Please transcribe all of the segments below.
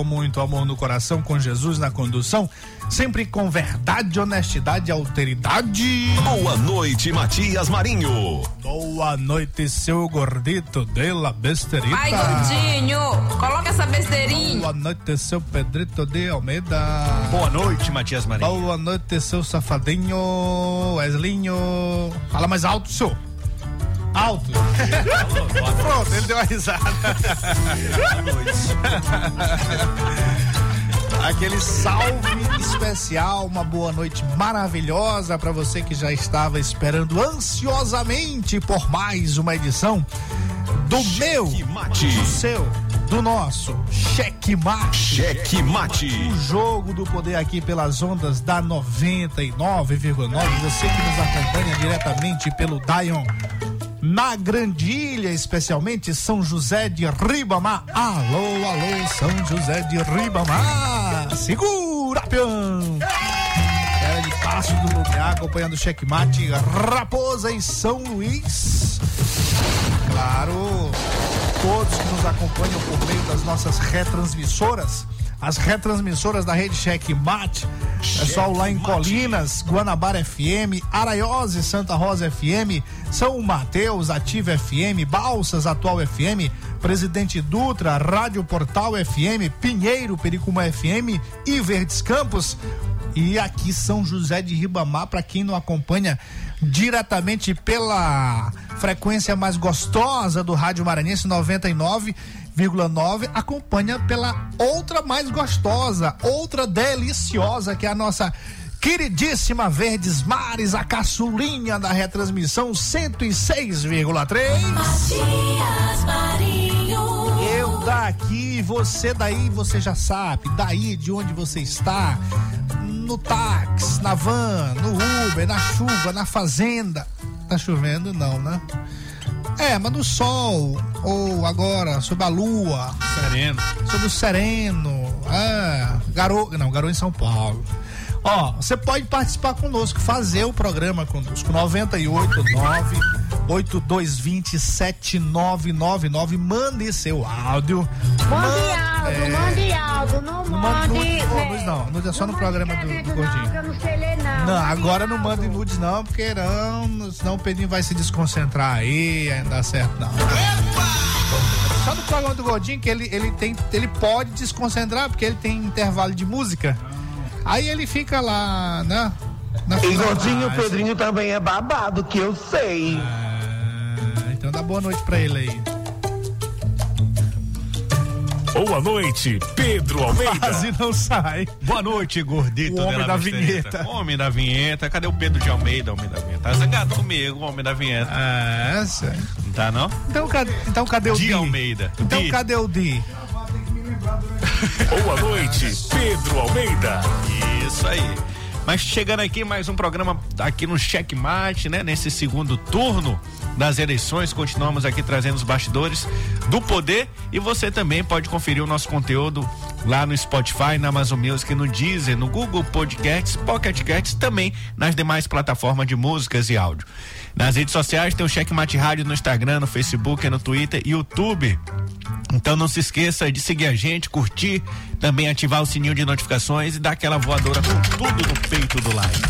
Com muito amor no coração, com Jesus na condução, sempre com verdade, honestidade e alteridade. Boa noite, Matias Marinho. Boa noite, seu gordito de la besterita. Ai, gordinho, coloca essa besteirinha. Boa noite, seu Pedrito de Almeida. Boa noite, Matias Marinho. Boa noite, seu safadinho, Weslinho. Fala mais alto, senhor. Alto. Pronto, ele deu uma risada. Aquele salve especial, uma boa noite maravilhosa para você que já estava esperando ansiosamente por mais uma edição do meu, do seu, do nosso Cheque Mate. Cheque Mate. O jogo do poder aqui pelas ondas da 99,9. Você que nos acompanha diretamente pelo Dion na Grandilha, especialmente São José de Ribamar. Alô, alô, São José de Ribamar. Segura, peão. Era de Passo do Lumiar, acompanhando o checkmate Raposa em São Luís. Claro, todos que nos acompanham por meio das nossas retransmissoras as retransmissoras da rede Checkmate, pessoal lá em Colinas, Guanabara FM, Araiose, Santa Rosa FM, São Mateus, Ativa FM, Balsas, Atual FM, Presidente Dutra, Rádio Portal FM, Pinheiro, Pericuma FM e Verdes Campos. E aqui São José de Ribamar, para quem não acompanha diretamente pela frequência mais gostosa do Rádio Maranhense 99 101,9 acompanha pela outra mais gostosa, outra deliciosa, que é a nossa queridíssima Verdes Mares, a caçulinha da retransmissão 106,3. Matias Marinho. Daqui, você daí, você já sabe, daí de onde você está, no táxi, na van, no Uber, na chuva, na fazenda. Tá chovendo não, né? É, mas no sol, ou agora, sob a lua. Sereno. Sob o sereno. É, garoto. Não, garoto em São Paulo. Ó, você pode participar conosco, fazer o programa conosco. 989 8220 7999. Mande seu áudio. Mande áudio, é... mande áudio, não mande. Nudes, nudes não, nudes é só no programa do, do Gordinho. Não, não sei ler, não. Não, agora não mande nudes não, porque não, senão o Pedrinho vai se desconcentrar aí, aí não dá certo não. Só no programa do Gordinho que ele, ele, tem, ele pode desconcentrar, porque ele tem intervalo de música. Aí ele fica lá, né? E gordinho o Pedrinho também é babado, que eu sei. Ah, então dá boa noite pra ele aí. Boa noite, Pedro Almeida. Quase não sai. Boa noite, gordito. O homem da vinheta. Homem da vinheta. Cadê o Pedro de Almeida, homem da vinheta? Tá zangado comigo, homem da vinheta. Ah, sério. Não tá, não? Então cadê, então, cadê o Di Di? Almeida. Então Di. cadê o Di? Boa noite, Pedro Almeida. Isso aí. Mas chegando aqui mais um programa aqui no Checkmate, né? Nesse segundo turno das eleições, continuamos aqui trazendo os bastidores do poder e você também pode conferir o nosso conteúdo lá no Spotify, na Amazon Music, no Deezer, no Google Podcasts, Pocket Casts, também nas demais plataformas de músicas e áudio. Nas redes sociais tem o Checkmate Rádio no Instagram, no Facebook, no Twitter e YouTube. Então não se esqueça de seguir a gente, curtir, também ativar o sininho de notificações e dar aquela voadora com tudo no peito do like.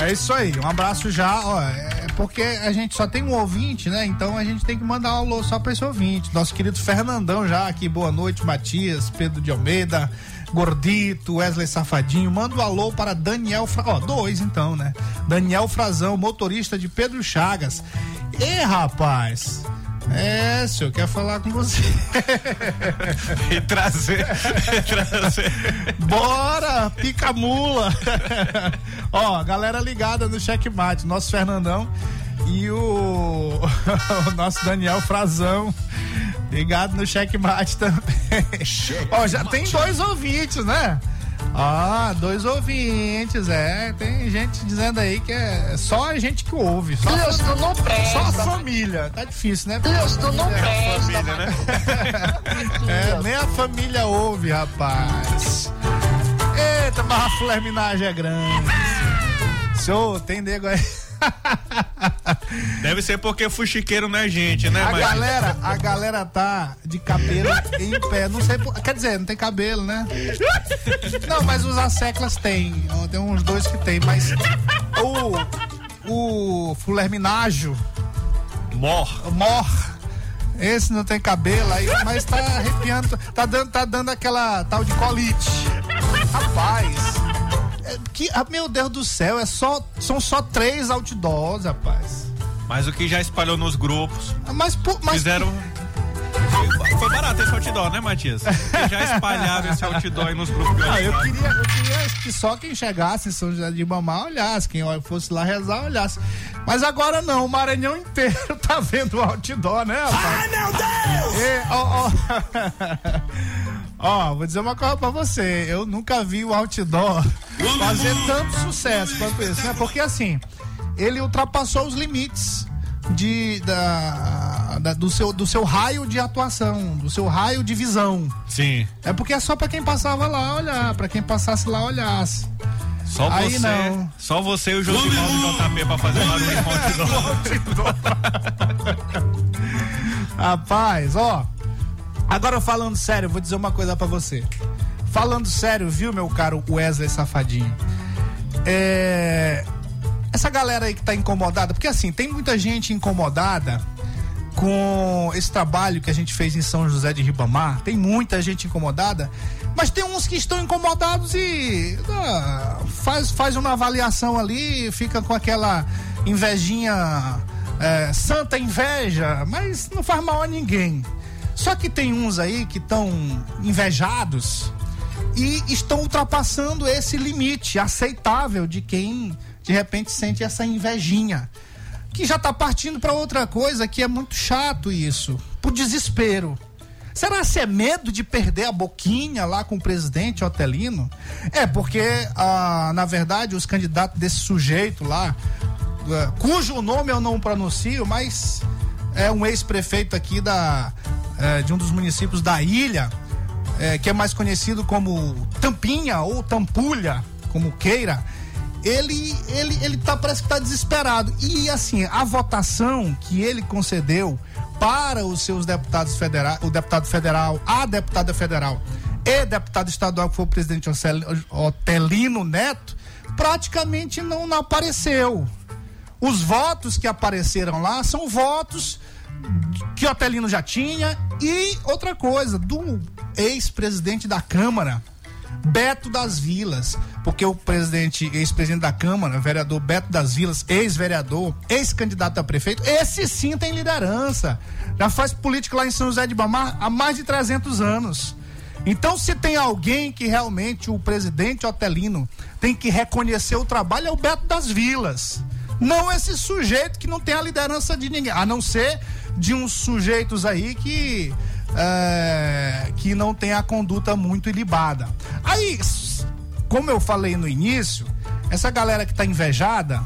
É isso aí, um abraço já, ó, é porque a gente só tem um ouvinte, né? Então a gente tem que mandar um alô só pra esse ouvinte. Nosso querido Fernandão já aqui, boa noite, Matias, Pedro de Almeida, Gordito, Wesley Safadinho. Manda um alô para Daniel, Fra... ó, dois então, né? Daniel Frazão, motorista de Pedro Chagas. E rapaz, É, senhor, quer falar com você. e trazer. trazer. Bora, pica mula. Ó, galera ligada no checkmate, nosso Fernandão e o, o nosso Daniel Frazão. Ligado no checkmate também. Ó, já tem dois ouvintes, né? Ah, dois ouvintes, é. Tem gente dizendo aí que é só a gente que ouve. Só, Deus, tu não presta. só a família. Tá difícil, né? Deus, tu não presta. Família, né? É, nem a família ouve, rapaz. Eita, mas a flerminagem é grande. Senhor, tem nego aí. Deve ser porque fuxiqueiro não é gente, né, A mas galera, a galera tá de cabelo em pé. Não sei, por- quer dizer, não tem cabelo, né? Não, mas os asseclas tem. Tem uns dois que tem, mas o o fulerminágio, mor. mor, esse não tem cabelo aí, mas tá arrepiando, tá dando, tá dando aquela tal de colite. Rapaz, é que, ah, meu Deus do céu, é só, são só três outdoors, rapaz. Mas o que já espalhou nos grupos. Mas, pô, mas Fizeram. Foi, barato esse outdoor, né, Matias? Porque já espalharam esse outdoor aí nos grupos. Ah, eu queria, eu queria que só quem chegasse em São José de Mamá olhasse, quem fosse lá rezar olhasse. Mas agora não, o Maranhão inteiro tá vendo o outdoor, né, rapaz? Ai, meu Deus! ó, ó. Ó, vou dizer uma coisa pra você, eu nunca vi o outdoor fazer tanto sucesso quanto esse, né? Porque assim, ele ultrapassou os limites de, da, da- do, seu, do seu raio de atuação, do seu raio de visão. Sim. É porque é só pra quem passava lá olhar, pra quem passasse lá olhasse. Só Aí você. não. Só você e o Josimar do JP pra fazer barulho outdoor. Rapaz, ó. Agora falando sério, eu vou dizer uma coisa pra você. Falando sério, viu, meu caro Wesley Safadinho? É. Essa galera aí que tá incomodada, porque assim, tem muita gente incomodada com esse trabalho que a gente fez em São José de Ribamar. Tem muita gente incomodada, mas tem uns que estão incomodados e ah, faz, faz uma avaliação ali, fica com aquela invejinha, é, santa inveja, mas não faz mal a ninguém. Só que tem uns aí que estão invejados e estão ultrapassando esse limite aceitável de quem de repente sente essa invejinha que já tá partindo para outra coisa que é muito chato isso, pro desespero. Será se é medo de perder a boquinha lá com o presidente Otelino? É, porque, ah, na verdade, os candidatos desse sujeito lá, ah, cujo nome eu não pronuncio, mas é um ex-prefeito aqui da, eh, de um dos municípios da ilha, eh, que é mais conhecido como Tampinha ou Tampulha, como queira ele ele ele tá parece que tá desesperado. E assim a votação que ele concedeu para os seus deputados federais o deputado federal a deputada federal e deputado estadual que foi o presidente Otelino Neto praticamente não, não apareceu. Os votos que apareceram lá são votos que Otelino já tinha. E outra coisa do ex-presidente da Câmara Beto das Vilas, porque o presidente, ex-presidente da Câmara, vereador Beto das Vilas, ex-vereador, ex-candidato a prefeito, esse sim tem liderança. Já faz política lá em São José de Bamar há mais de 300 anos. Então, se tem alguém que realmente o presidente Otelino tem que reconhecer o trabalho, é o Beto das Vilas. Não esse sujeito que não tem a liderança de ninguém, a não ser de uns sujeitos aí que é, que não tem a conduta muito ilibada. Aí, como eu falei no início, essa galera que tá invejada,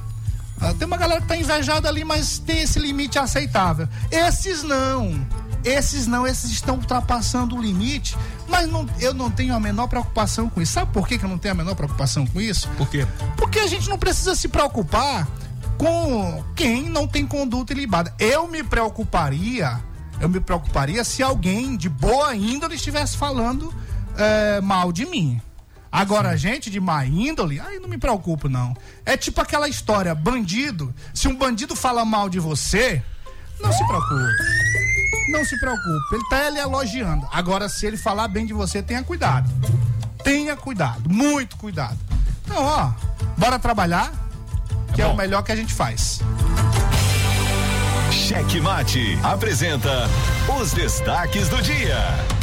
ah, tem uma galera que tá invejada ali, mas tem esse limite aceitável. Esses não. Esses não, esses estão ultrapassando o limite, mas não, eu não tenho a menor preocupação com isso. Sabe por que, que eu não tenho a menor preocupação com isso? Por quê? Porque a gente não precisa se preocupar com quem não tem conduta ilibada. Eu me preocuparia, eu me preocuparia se alguém de boa índole estivesse falando eh, mal de mim. Agora, gente de má índole, aí não me preocupo, não. É tipo aquela história, bandido. Se um bandido fala mal de você, não se preocupe. Não se preocupe. Ele tá ele elogiando. Agora, se ele falar bem de você, tenha cuidado. Tenha cuidado, muito cuidado. Então, ó, bora trabalhar, que é, bom. o melhor que a gente faz. Cheque Mate apresenta os destaques do dia.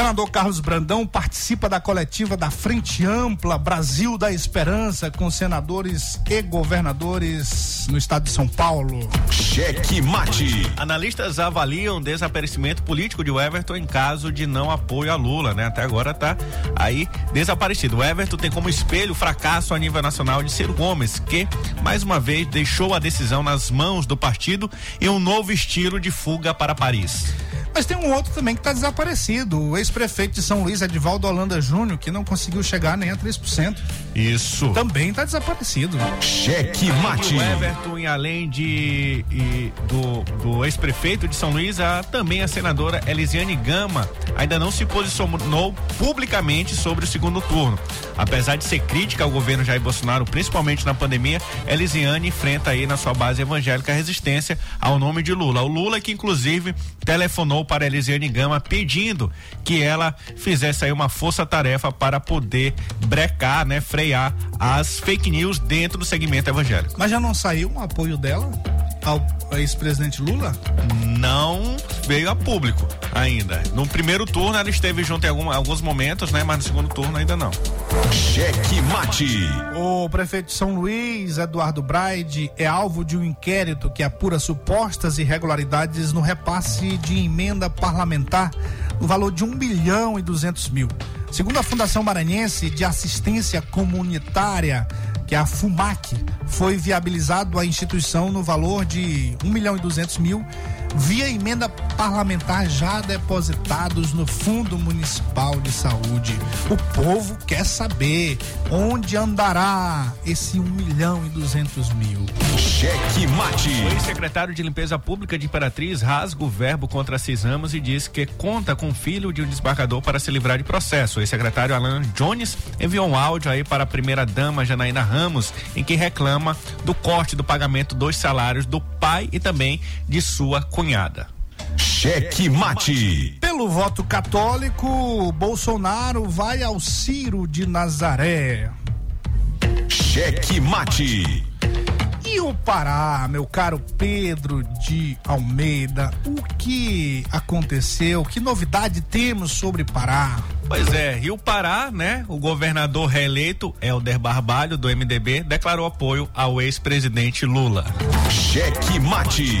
Governador Carlos Brandão participa da coletiva da Frente Ampla Brasil da Esperança com senadores e governadores no estado de São Paulo. Cheque Mate. Analistas avaliam desaparecimento político de Everton em caso de não apoio a Lula, né? Até agora tá aí desaparecido. O Everton tem como espelho o fracasso a nível nacional de Ciro Gomes, que mais uma vez deixou a decisão nas mãos do partido e um novo estilo de fuga para Paris. Mas tem um outro também que está desaparecido, o ex-prefeito de São Luís, Edivaldo Holanda Júnior, que não conseguiu chegar nem a 3%. Isso. Também está desaparecido. Cheque Mate. E o Everton, e além de e do, do ex-prefeito de São Luís, a, também a senadora Elisiane Gama ainda não se posicionou publicamente sobre o segundo turno. Apesar de ser crítica ao governo Jair Bolsonaro, principalmente na pandemia, Elisiane enfrenta aí na sua base evangélica resistência ao nome de Lula. O Lula que inclusive telefonou para Elisiane Gama pedindo que ela fizesse aí uma força-tarefa para poder brecar, né, frear as fake news dentro do segmento evangélico. Mas já não saiu um apoio dela ao ex-presidente Lula? Não veio a público ainda. No primeiro turno ela esteve junto em algum, alguns momentos, né, mas no segundo turno ainda não. Cheque Mate. O prefeito de São Luís, Eduardo Braide, é alvo de um inquérito que apura supostas irregularidades no repasse de emenda parlamentar no valor de um bilhão e duzentos mil. Segundo a Fundação Maranhense de Assistência Comunitária, que é a FUMAC, foi viabilizado a instituição no valor de um milhão e duzentos mil via emenda parlamentar já depositados no Fundo Municipal de Saúde. O povo quer saber onde andará esse um milhão e duzentos mil. Cheque Mate. O ex-secretário de Limpeza Pública de Imperatriz rasga o verbo contra Cisamos e diz que conta com o filho de um desembargador para se livrar de processo. O ex-secretário Alan Jones enviou um áudio aí para a primeira-dama Janaína Ramos, em que reclama do corte do pagamento dos salários do pai e também de sua cunhada. Cheque Mate. Pelo voto católico, Bolsonaro vai ao Ciro de Nazaré. Cheque Mate. E o Pará, meu caro Pedro de Almeida, o que aconteceu? Que novidade temos sobre Pará? Pois é, Rio Pará, né? O governador reeleito, Helder Barbalho, do MDB, declarou apoio ao ex-presidente Lula. Cheque Mate.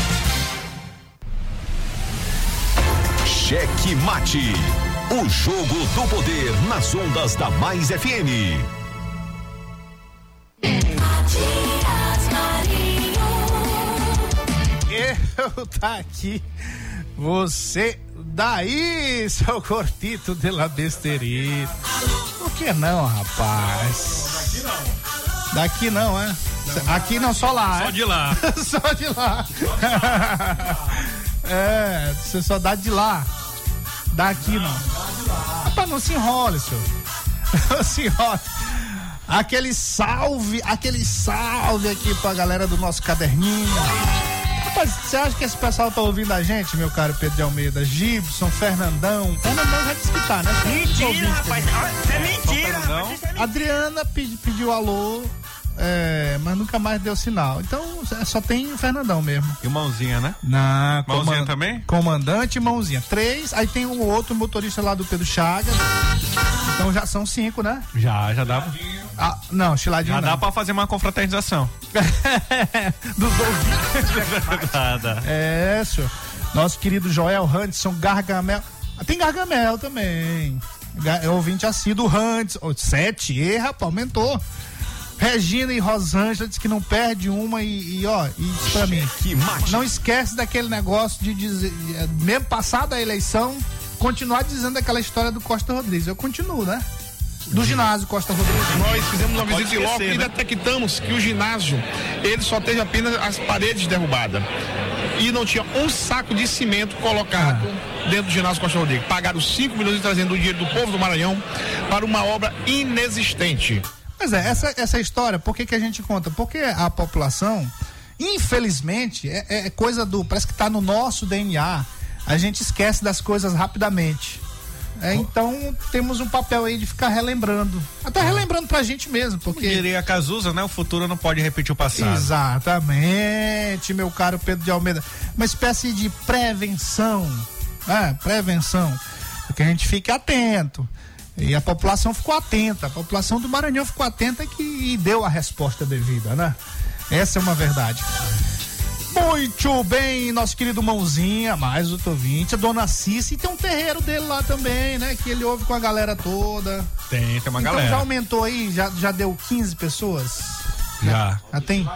Cheque Mate. O jogo do poder nas ondas da Mais FM. Eu tá aqui. Você daí, seu cortito de la besterita. Por que não, rapaz? Daqui não, é? Aqui não, só lá. Só é? de lá. só de lá. é, você só dá de lá. Daqui não. Rapaz, não se enrole, senhor. Não se enrole. Aquele salve, aquele salve aqui pra galera do nosso caderninho. Você acha que esse pessoal tá ouvindo a gente, meu caro Pedro de Almeida? Gibson, Fernandão. Fernandão já disse que tá, né? Mentira, rapaz. É mentira. Não. Adriana pedi- pediu alô, é, mas nunca mais deu sinal. Então é, só tem o Fernandão mesmo. E mãozinha, né? Na Mãozinha também? Comandante e mãozinha. Três. Aí tem o outro motorista lá do Pedro Chagas. Então já são cinco, né? Já, já dá. Ah, não, chiladinho Já não. dá pra fazer uma confraternização. Dos ouvintes. Dá. É, senhor. Nosso querido Joel Hudson Gargamel. Ah, Tem Gargamel também. É ouvinte assíduo Hudson. Oh, sete, e rapaz, aumentou. Regina e Rosângela diz que não perde uma e, e, ó, e diz pra mim. Que mate. Não esquece daquele negócio de dizer, eh, mesmo passada a eleição, continuar dizendo aquela história do Costa Rodrigues. Eu continuo, né? Do ginásio Costa Rodrigues. Nós fizemos uma visita em loco esquecer, e né? detectamos que o ginásio ele só teve apenas as paredes derrubadas e não tinha um saco de cimento colocado dentro do ginásio Costa Rodrigues. Pagaram 5 milhões e trazendo o dinheiro do povo do Maranhão para uma obra inexistente. Pois é, essa, essa história, por que, que a gente conta? Porque a população, infelizmente, é, é coisa do. Parece que tá no nosso DNA. A gente esquece das coisas rapidamente. É, então temos um papel aí de ficar relembrando. Até relembrando pra gente mesmo, porque. Diria Cazuza, né? O futuro não pode repetir o passado. Exatamente, meu caro Pedro de Almeida. Uma espécie de prevenção. né? prevenção. Que a gente fique atento. E a população ficou atenta. A população do Maranhão ficou atenta que, e deu a resposta devida, né? Essa é uma verdade. Muito bem, nosso querido Mãozinha, mais outro ouvinte, a dona Cici, e tem um terreiro dele lá também, né? Que ele ouve com a galera toda. Tem, tem uma então galera. já aumentou aí, já, já deu 15 pessoas? Já. Já tem?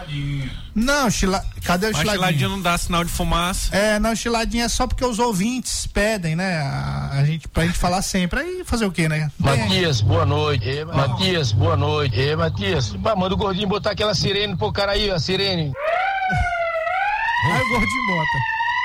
Não, chila... cadê o Mas chiladinho? chiladinho não dá sinal de fumaça. É, não, chiladinho é só porque os ouvintes pedem, né? A, a gente, pra gente falar sempre. Aí fazer o quê, né? Matias, boa noite. Ei, Matias, boa noite. Ei, Matias, pá, manda o gordinho botar aquela sirene pro cara aí, a sirene. Aí o gordinho bota.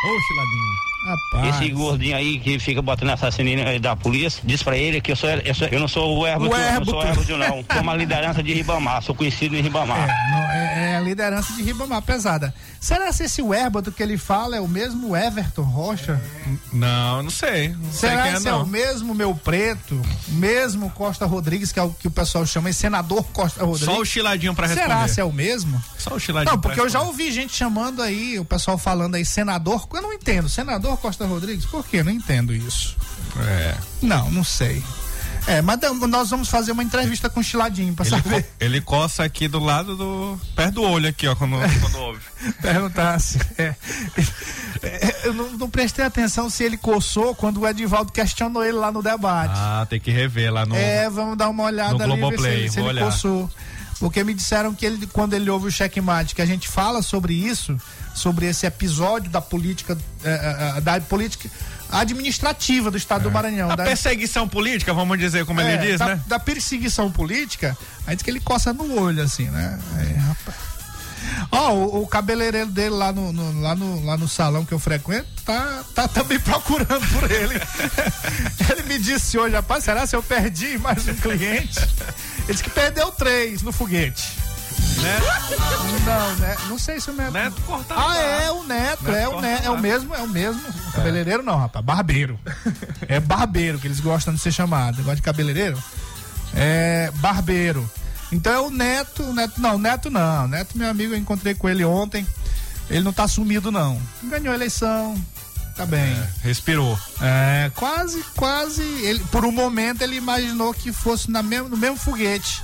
Ô, chiladinho. Rapaz. Esse gordinho aí que fica botando assassinato aí da polícia, diz pra ele que eu, sou, eu, sou- eu não sou o Herbert, O eu não Herbert. sou o Herbert, não. Sou uma liderança de Ribamar, sou conhecido em Ribamar. É, não, é, é a liderança de Ribamar pesada. Será se esse Herbato que ele fala é o mesmo Everton Rocha? Não, não sei. Não Será quem é, se é o mesmo meu preto, mesmo Costa Rodrigues, que é o que o pessoal chama de senador Costa Rodrigues? Só o chiladinho pra responder. Será se é o mesmo? Só o chiladinho Não, pra porque eu já ouvi gente chamando aí, o pessoal falando aí, senador. Eu não entendo. Senador Costa Rodrigues? Por quê? Não entendo isso. É. Não, não sei. É, mas nós vamos fazer uma entrevista com o Chiladinho pra Ele, saber. co- ele coça aqui do lado do. perto do olho aqui, ó, quando, quando ouve. Perguntar se. É, É, eu não, não prestei atenção se ele coçou quando o Edivaldo questionou ele lá no debate. Ah, tem que rever lá no. É, vamos dar uma olhada no ali se Globoplay, se vou ele olhar. coçou. Porque me disseram que ele, quando ele ouve o checkmate, que a gente fala sobre isso, sobre esse episódio da política, eh, eh, da política administrativa do estado do Maranhão. A da, perseguição política, vamos dizer como é, ele diz, da, né? da perseguição política, aí diz que ele coça no olho, assim, né? Aí, rapaz. Ó, o, o cabeleireiro dele lá no, no- lá, no, lá no salão que eu frequento tá, tá também procurando por ele. ele me disse hoje, rapaz, será se eu perdi mais um cliente? Ele disse que perdeu três no foguete. Não, né? Não sei se o Neto. Neto corta. Ah, é o Neto, Neto é o Neto, é o mesmo, é o mesmo. Cabeleireiro não, rapaz, barbeiro. É barbeiro que eles gostam de ser chamado. Gosta de cabeleireiro? É barbeiro. Então é o Neto, o Neto não, o Neto não. O Neto, meu amigo, eu encontrei com ele ontem. Ele não tá sumido não. Ganhou a eleição. Tá bem. Respirou. É, quase, quase. Ele, por um momento ele imaginou que fosse na mesmo, no mesmo foguete.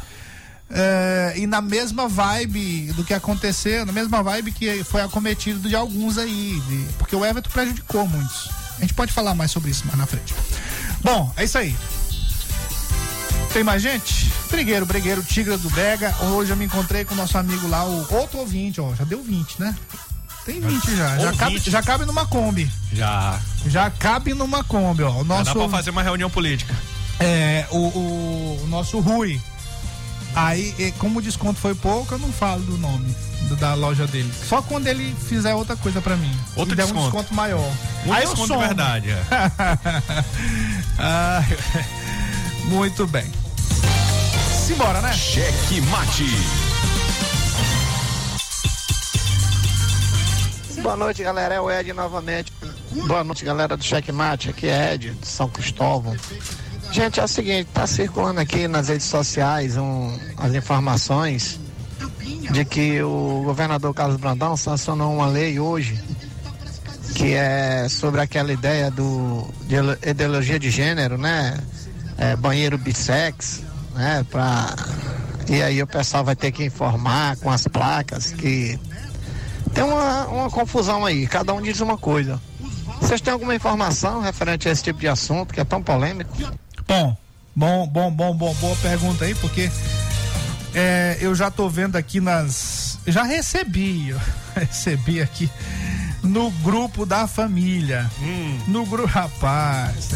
É, e na mesma vibe do que aconteceu, na mesma vibe que foi acometido de alguns aí. de- porque o Everton prejudicou muitos. A gente pode falar mais sobre isso mais na frente. Bom, é isso aí. Tem mais gente? Brigueiro, Brigueiro, Tigra do Bega. Hoje eu me encontrei com o nosso amigo lá, o outro ouvinte, ó. Já deu 20, né? Tem 20 já. Já cabe, já cabe numa Kombi. Já. Já cabe numa Kombi, ó. O Já nosso, dá pra fazer uma reunião política. é, o, o, o nosso Rui. Aí, como o desconto foi pouco, eu não falo do nome da loja dele. Só quando ele fizer outra coisa pra mim. Outro e der um desconto. desconto maior. Um Aí eu desconto de somo. verdade. é. Ah, muito bem. Simbora, né? Cheque mate. Boa noite, galera. É o Ed novamente. Boa noite, galera do Checkmate. Aqui é Ed, de São Cristóvão. Gente, é o seguinte, tá circulando aqui nas redes sociais um, as informações de que o governador Carlos Brandão sancionou uma lei hoje que é sobre aquela ideia do de ideologia de gênero, né? É, banheiro bissex, né? Pra, e aí o pessoal vai ter que informar com as placas que tem uma, uma confusão aí, cada um diz uma coisa. Vocês têm alguma informação referente a esse tipo de assunto que é tão polêmico? Bom, bom, bom, bom, bom, boa pergunta aí, porque é, eu já tô vendo aqui nas. Já recebi, recebi aqui no grupo da família. Hum. No grupo. Rapaz,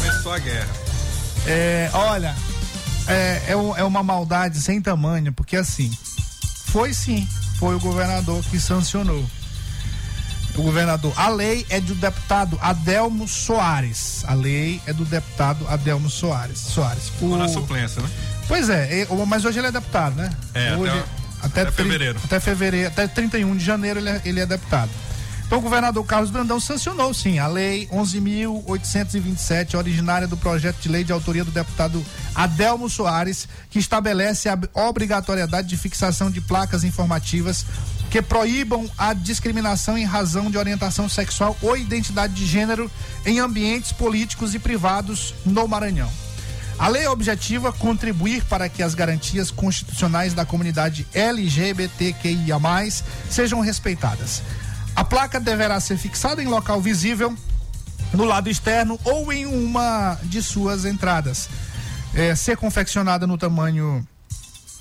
Começou a guerra. é, olha, é, é, é uma maldade sem tamanho, porque assim, foi sim, foi o governador que sancionou. O governador, a lei é do deputado Adelmo Soares. A lei é do deputado Adelmo Soares. Soares. O- Na suplência, né? Pois é, mas hoje ele é deputado, né? É, hoje, até- até tri- fevereiro. Até fevereiro, até 31 de janeiro ele é, ele é deputado. Então o governador Carlos Brandão sancionou sim a lei 11.827, originária do projeto de lei de autoria do deputado Adelmo Soares, que estabelece a obrigatoriedade de fixação de placas informativas que proíbam a discriminação em razão de orientação sexual ou identidade de gênero em ambientes políticos e privados no Maranhão. A lei objetiva contribuir para que as garantias constitucionais da comunidade LGBTQIA+, sejam respeitadas. A placa deverá ser fixada em local visível, no lado externo ou em uma de suas entradas. É, ser confeccionada no tamanho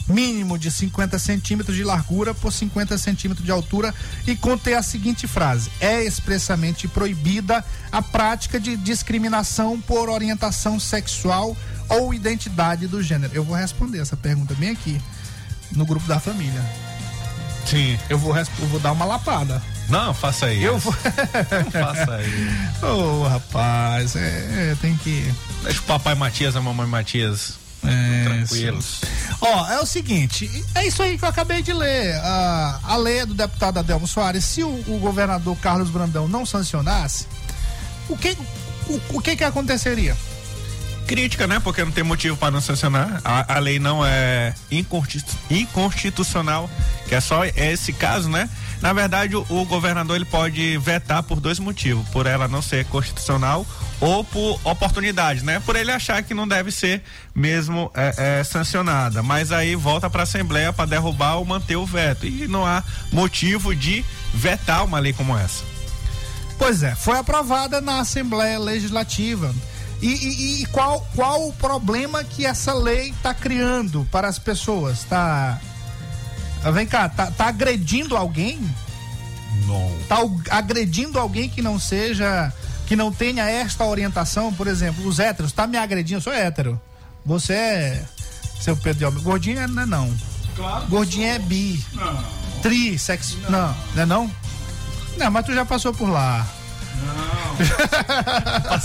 mínimo de 50 centímetros de largura por 50 centímetros de altura e conter a seguinte frase: é expressamente proibida a prática de discriminação por orientação sexual ou identidade do gênero. Eu vou responder essa pergunta bem aqui no grupo da família. Sim. Eu vou, eu vou dar uma lapada. Não, faça isso. Eu vou. faça aí. Ô, rapaz, é, é, tem que. Deixa o papai Matias e a mamãe Matias É, tranquilos. Ó, é o seguinte, é isso aí que eu acabei de ler. A, a lei é do deputado Adelmo Soares, se o, o governador Carlos Brandão não sancionasse, o que, o, o que que aconteceria? Crítica, né? Porque não tem motivo para não sancionar. A, a lei não é inconstitu- inconstitucional, que é só esse caso, né? Na verdade, o, o governador ele pode vetar por dois motivos: por ela não ser constitucional ou por oportunidade, né? Por ele achar que não deve ser mesmo é, é, sancionada. Mas aí volta para a Assembleia para derrubar ou manter o veto. E não há motivo de vetar uma lei como essa. Pois é, foi aprovada na Assembleia Legislativa. E, e- e qual, qual o problema que essa lei está criando para as pessoas? Tá. Ah, Vem cá, tá, tá agredindo alguém? Não. Tá agredindo alguém que não seja. que não tenha esta orientação? Por exemplo, os héteros, tá me agredindo? Eu sou hétero. Você é. Seu Pedro de Almeida. Gordinho é- não é não. Gordinho é bi. Tri, sexo. Não, não é não? Não, mas tu já passou por lá.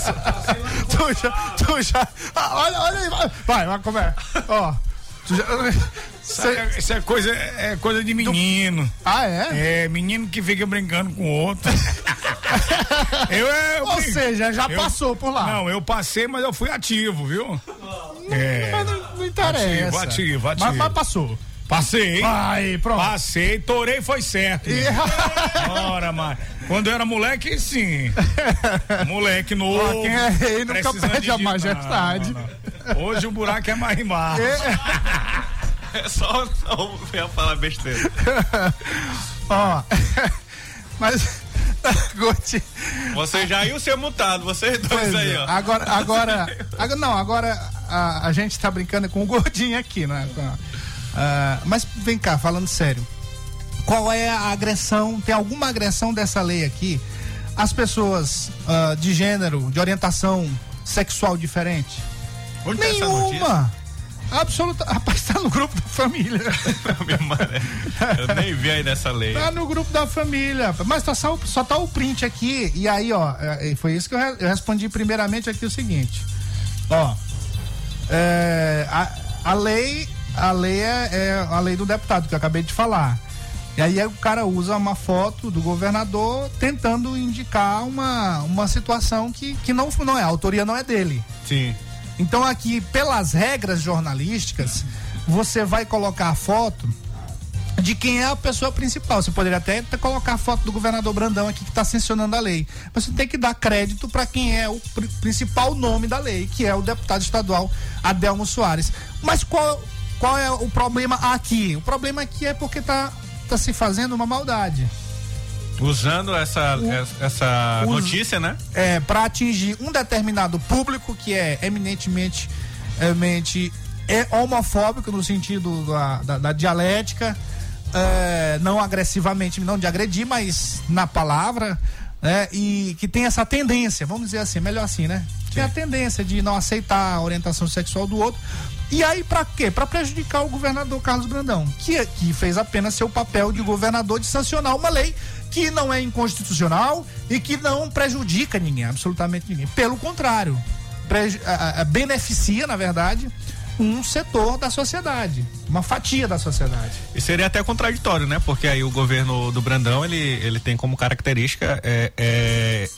tu já, tu já. Ah, olha, olha aí, vai, vai, vai como é? Ó. Já, Isso é, isso é coisa, é coisa de menino. Ah, é? É, menino que fica brincando com outro. eu, é, eu Ou seja, já eu- passou por lá. Não, eu passei, mas eu fui ativo, viu? É. Mas não, não interessa. Ativo, ativo, ativo. Mas, mas passou. Passei. Vai, pronto. Passei, torei foi certo. Ora, mas quando eu era moleque, sim. Moleque novo. Ó, quem é rei nunca perde de a majestade. Não, não, não. Hoje o buraco é mais embaixo. É só não eu falar besteira. Ó. Mas. Goti. Você já ia ser multado, vocês dois Pois aí, é. ó. Agora, agora, agora- não, agora a, a gente tá brincando com o gordinho aqui, né? A- ah, mas vem cá, falando sério. Qual é a agressão? Tem alguma agressão dessa lei aqui? As pessoas ah, de gênero, de orientação sexual diferente? Onde tá? Nenhuma. Absoluta. Rapaz, tá no grupo da família. Eu nem vi aí nessa lei. Tá no grupo da família. Mas tá só, só tá o print aqui. E aí, ó, é, foi isso que eu respondi primeiramente aqui o seguinte. Ó. é, a, a lei. A lei é, é a lei do deputado, que eu acabei de falar. E aí o cara usa uma foto do governador tentando indicar uma, uma situação que, que não, não é, a autoria não é dele. Sim. Então aqui, pelas regras jornalísticas, você vai colocar a foto de quem é a pessoa principal. Você poderia até colocar a foto do governador Brandão aqui que está sancionando a lei. Mas você tem que dar crédito para quem é o pr principal nome da lei, que é o deputado estadual Adelmo Soares. Mas qual, qual é o problema aqui? O problema aqui é porque está tá se fazendo uma maldade. Usando essa, o, essa notícia, né? É, para atingir um determinado público que é eminentemente, eminentemente é homofóbico no sentido da, da, da dialética, é, não agressivamente, não de agredir, mas na palavra, né? E que tem essa tendência, vamos dizer assim, melhor assim, né? Tem a tendência de não aceitar a orientação sexual do outro. E aí, para quê? Para prejudicar o governador Carlos Brandão, que, que fez apenas seu papel de governador de sancionar uma lei que não é inconstitucional e que não prejudica ninguém, absolutamente ninguém. Pelo contrário, a, a, beneficia, na verdade, um setor da sociedade, uma fatia da sociedade. E seria até contraditório, né? Porque aí o governo do Brandão ele, ele tem como característica é, é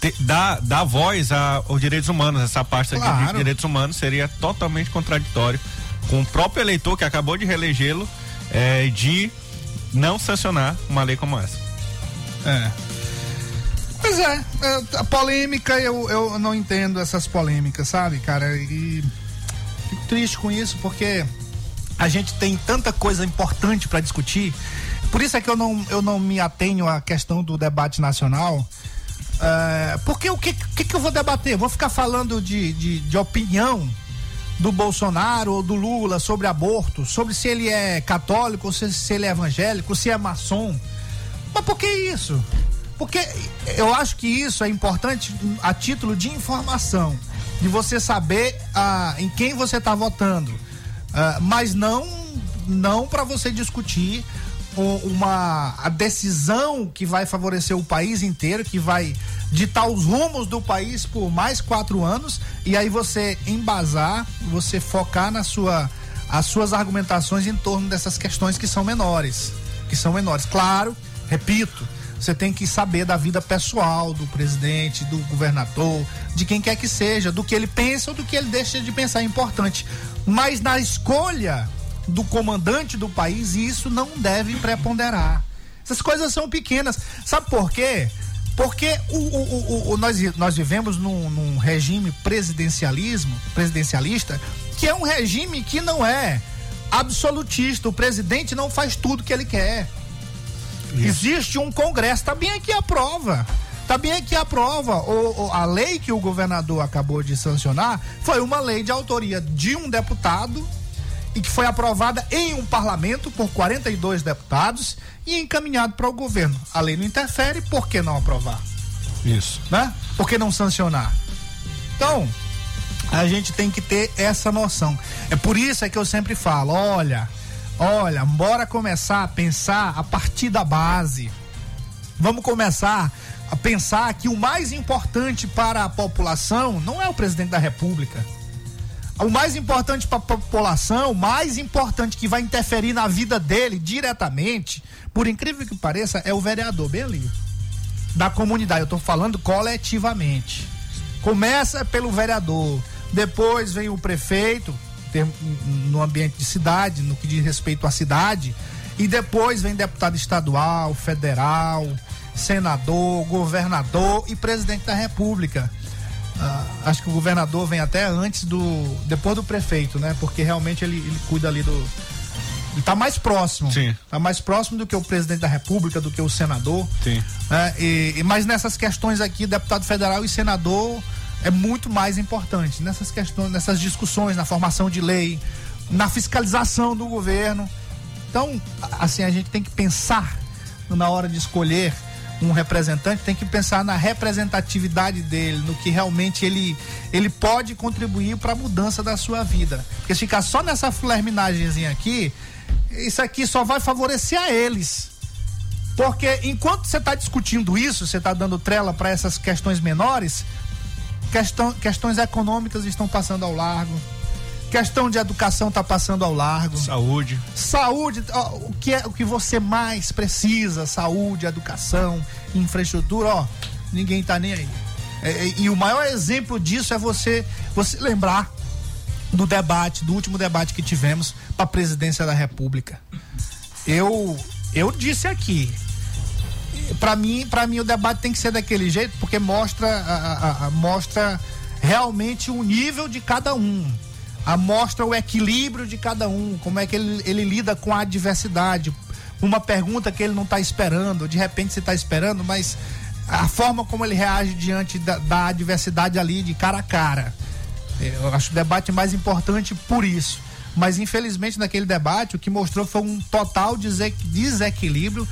te, dar, dar voz a, aos direitos humanos. Essa parte claro. de direitos humanos seria totalmente contraditório com o próprio eleitor que acabou de relegê-lo é, de não sancionar uma lei como essa. É. Pois é, é a polêmica, eu, eu não entendo essas polêmicas, sabe, cara? E Fico triste com isso porque a gente tem tanta coisa importante para discutir. Por isso é que eu não, eu não me atenho à questão do debate nacional. É, porque o que, que, que, eu vou debater? Vou ficar falando de, de, de opinião do Bolsonaro ou do Lula sobre aborto, sobre se ele é católico, ou se, se ele é evangélico, se é maçom. Mas por que isso? Porque eu acho que isso é importante a título de informação de você saber ah, em quem você está votando, ah, mas não não para você discutir uma a decisão que vai favorecer o país inteiro, que vai ditar os rumos do país por mais quatro anos e aí você embasar, você focar na sua as suas argumentações em torno dessas questões que são menores, que são menores. Claro, repito, você tem que saber da vida pessoal do presidente, do governador, de quem quer que seja, do que ele pensa ou do que ele deixa de pensar é importante. Mas na escolha do comandante do país, isso não deve preponderar. Essas coisas são pequenas. Sabe por quê? Porque o, o, o, nós, nós vivemos num, num regime presidencialismo, presidencialista, que é um regime que não é absolutista. O presidente não faz tudo que ele quer. Isso. Existe um Congresso, tá bem aqui a prova. Tá bem aqui a prova. O, o, a lei que o governador acabou de sancionar foi uma lei de autoria de um deputado e que foi aprovada em um parlamento por 42 deputados e encaminhado para o governo. A lei não interfere, por que não aprovar? Isso. Né? Por que não sancionar? Então, a gente tem que ter essa noção. É por isso é que eu sempre falo, olha, Olha, bora começar a pensar a partir da base. Vamos começar a pensar que o mais importante para a população não é o presidente da República. O mais importante para a população, o mais importante que vai interferir na vida dele diretamente, por incrível que pareça, é o vereador, bem ali. Da comunidade, eu estou falando coletivamente. Começa pelo vereador, depois vem o prefeito, no ambiente de cidade, no que diz respeito à cidade, e depois vem deputado estadual, federal, senador, governador e presidente da República. Uh, acho que o governador vem até antes do. depois do prefeito, né? Porque realmente ele, ele cuida ali do. Ele tá mais próximo. Sim. Tá mais próximo do que o presidente da República, do que o senador. Sim. Né? E, e, mas nessas questões aqui, deputado federal e senador é muito mais importante nessas questões, nessas discussões, na formação de lei, na fiscalização do governo. Então, assim, a gente tem que pensar na hora de escolher um representante, tem que pensar na representatividade dele, no que realmente ele, ele pode contribuir para a mudança da sua vida. Porque se ficar só nessa flerminagemzinha aqui, isso aqui só vai favorecer a eles. Porque enquanto você está discutindo isso, você está dando trela para essas questões menores, Questão, questões econômicas estão passando ao largo. Questão de educação tá passando ao largo. Saúde. Saúde, ó, o que é o que você mais precisa? Saúde, educação, infraestrutura, ó, ninguém tá nem aí. É, é, e o maior exemplo disso é você você lembrar do debate, do último debate que tivemos para a presidência da República. Eu eu disse aqui, para mim, para mim o debate tem que ser daquele jeito porque mostra a, a, a, mostra realmente o nível de cada um. A mostra o equilíbrio de cada um, como é que ele, ele lida com a adversidade. Uma pergunta que ele não está esperando, de repente você está esperando, mas a forma como ele reage diante da, da adversidade ali de cara a cara. Eu acho o debate mais importante por isso. Mas infelizmente naquele debate o que mostrou foi um total desequilíbrio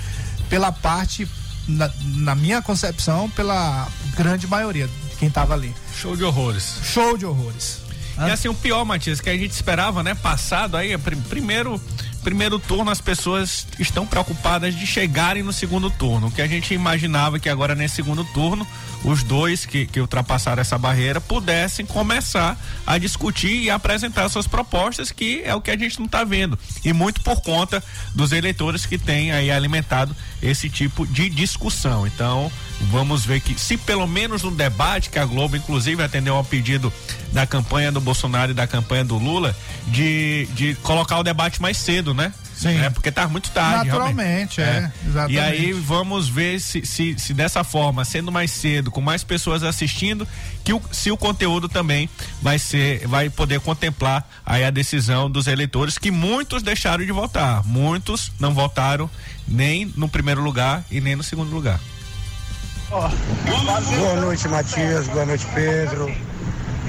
pela parte, na, na minha concepção, pela grande maioria de quem estava ali. Show de horrores. Show de horrores. E assim, o pior, Matias, que a gente esperava, né? Passado aí, primeiro primeiro turno as pessoas estão preocupadas de chegarem no segundo turno. O que a gente imaginava que agora nesse segundo turno os dois que, que ultrapassaram essa barreira pudessem começar a discutir e apresentar suas propostas, que é o que a gente não está vendo. E muito por conta dos eleitores que têm aí alimentado esse tipo de discussão. Então, vamos ver que se pelo menos no debate que a Globo inclusive atendeu ao pedido da campanha do Bolsonaro e da campanha do Lula de, de colocar o debate mais cedo, né? Sim. É porque tá muito tarde. Naturalmente, é. é. E aí vamos ver se, se, se, dessa forma, sendo mais cedo, com mais pessoas assistindo, que o, se o conteúdo também vai ser, vai poder contemplar aí a decisão dos eleitores que muitos deixaram de votar. Muitos não votaram nem no primeiro lugar e nem no segundo lugar. Boa noite, Matias. Boa noite, Pedro.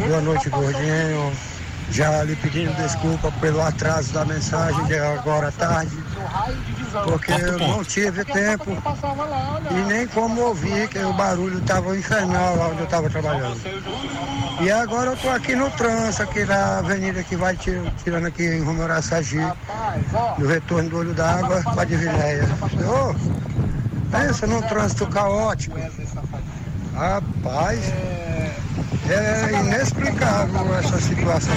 Boa noite, Gordinho. Já lhe pedindo desculpa pelo atraso da mensagem de agora à tarde, porque eu não tive tempo e nem como ouvir, que o barulho estava infernal lá onde eu estava trabalhando. E agora eu estou aqui no trânsito, aqui na avenida que vai tirando aqui em Rumo Araçagi, no retorno do Olho d'Água para Divinéia. Oh, pensa num trânsito caótico. Rapaz, é inexplicável essa situação.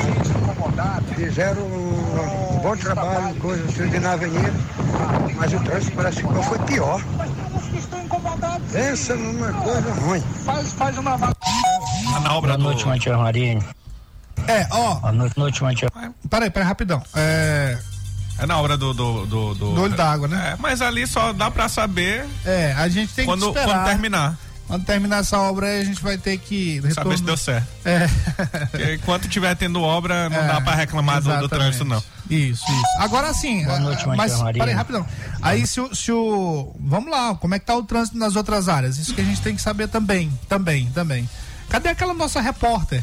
Fizeram um bom trabalho, coisa assim, na avenida, mas o trânsito parece que foi pior. Pensa numa coisa ruim. Faz, faz uma. Na obra Boa noite, Matias Marinho. É, ó. Boa noite, Matias. Peraí, peraí, rapidão. É. É na hora do. Do, do, do, do olho d'água, né? É, mas ali só dá pra saber. É, a gente tem quando, que esperar. Quando terminar. Quando terminar essa obra aí, a gente vai ter que. Retorno... Saber se deu certo. É. Porque enquanto tiver tendo obra, não é, dá pra reclamar do, do, trânsito, não. Isso, isso. Agora sim. Boa noite, mas peraí, rapidão. Aí se o, se o. Vamos lá, como é que tá o trânsito nas outras áreas? Isso que a gente tem que saber também. Também, também. Cadê aquela nossa repórter?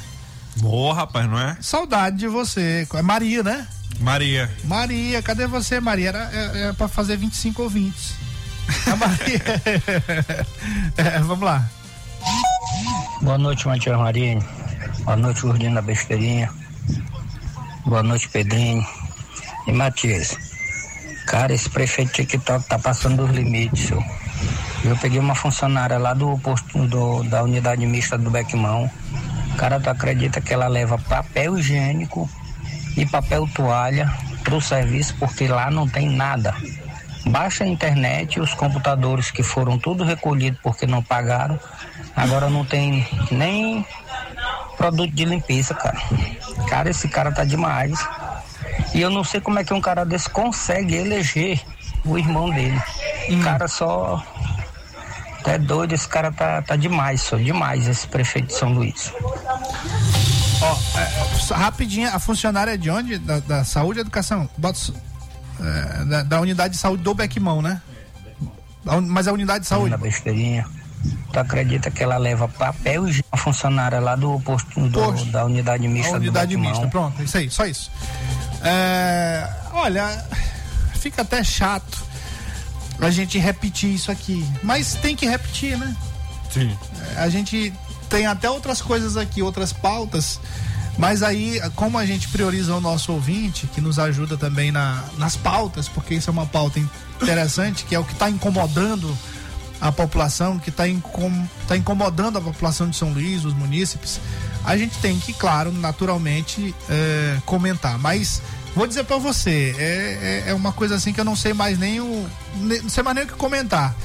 Boa, rapaz, não é? Saudade de você. É Maria, né? Maria. Maria, cadê você, Maria? Era, era, era pra fazer 25 ouvintes. A Maria. é, vamos lá. Boa noite, Matias Marinho. Boa noite, Gordinho da Besteirinha. Boa noite, Pedrinho. E Matias, cara, esse prefeito de TikTok tá passando dos limites, senhor. Eu peguei uma funcionária lá do posto do, da unidade mista do Beckmão. Cara, tu acredita que ela leva papel higiênico e papel toalha pro serviço porque lá não tem nada. Baixa a internet, os computadores que foram tudo recolhidos porque não pagaram, agora não tem nem produto de limpeza, cara. Cara, esse cara tá demais. E eu não sei como é que um cara desse consegue eleger o irmão dele. Hum. Cara, só. É doido, esse cara tá, tá demais, só demais, esse prefeito de São Luís. Ó, é, é rapidinho, a funcionária é de onde? Da, da saúde e educação? Bota, é, da, da, unidade de saúde do Beckmão, né? Mas a unidade de saúde. Na besteirinha. Tu acredita que ela leva papel e a funcionária lá do posto, do, posto. da unidade mista a unidade do mista, pronto, isso aí, só isso. É, olha, fica até chato a gente repetir isso aqui, mas tem que repetir, né? Sim. A gente tem até outras coisas aqui, outras pautas mas aí, como a gente prioriza o nosso ouvinte, que nos ajuda também na, nas pautas, porque isso é uma pauta interessante, que é o que está incomodando a população, que está incom tá incomodando a população de São Luís, os munícipes, a gente tem que, claro, naturalmente, é, comentar. Mas vou dizer para você, é, é, é, uma coisa assim que eu não sei mais nem o. não sei mais nem o que comentar.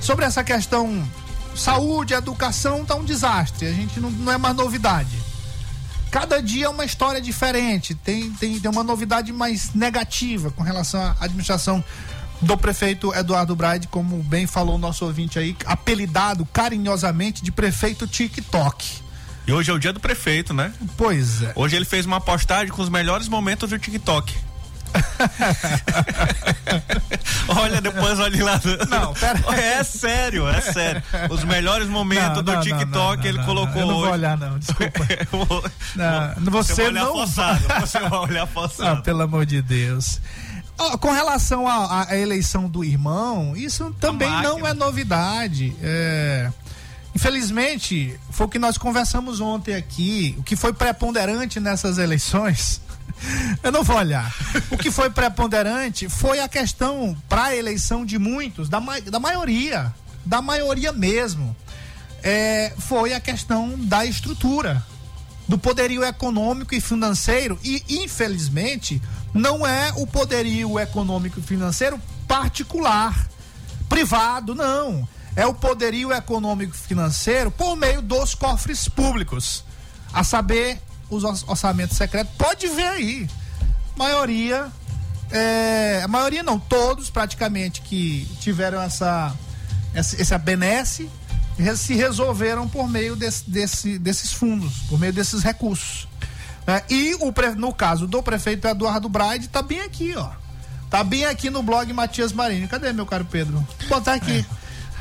Sobre essa questão saúde, educação, tá um desastre. A gente não, não é mais novidade. Cada dia é uma história diferente. Tem, tem, tem uma novidade mais negativa com relação à administração do prefeito Eduardo Braide, como bem falou o nosso ouvinte aí, apelidado carinhosamente de prefeito TikTok. E hoje é o dia do prefeito, né? Pois é. Hoje ele fez uma postagem com os melhores momentos do TikTok. olha, depois olhe lá. Não, pera. É sério, é sério. Os melhores momentos não, do não, TikTok não, ele colocou eu não hoje. vou olhar, não, desculpa. não, você, você vai olhar não forçado. Você vai olhar forçado. Ah, pelo amor de Deus. Oh, com relação à eleição do irmão, isso também não é novidade. É, infelizmente, foi o que nós conversamos ontem aqui. O que foi preponderante nessas eleições Eu não vou olhar. O que foi preponderante foi a questão para a eleição de muitos, da, da maioria, da maioria mesmo. É, foi a questão da estrutura, do poderio econômico e financeiro, e infelizmente não é o poderio econômico e financeiro particular, privado, não. É o poderio econômico e financeiro por meio dos cofres públicos. A saber, os orçamentos secretos, pode ver aí. Maioria, é, a maioria não, todos praticamente que tiveram essa, essa, essa benesse se resolveram por meio desse, desse, desses fundos, por meio desses recursos. É, e o, no caso do prefeito Eduardo Braide, tá bem aqui, ó. Tá bem aqui no blog Matias Marinho. Cadê meu caro Pedro? Vou botar aqui.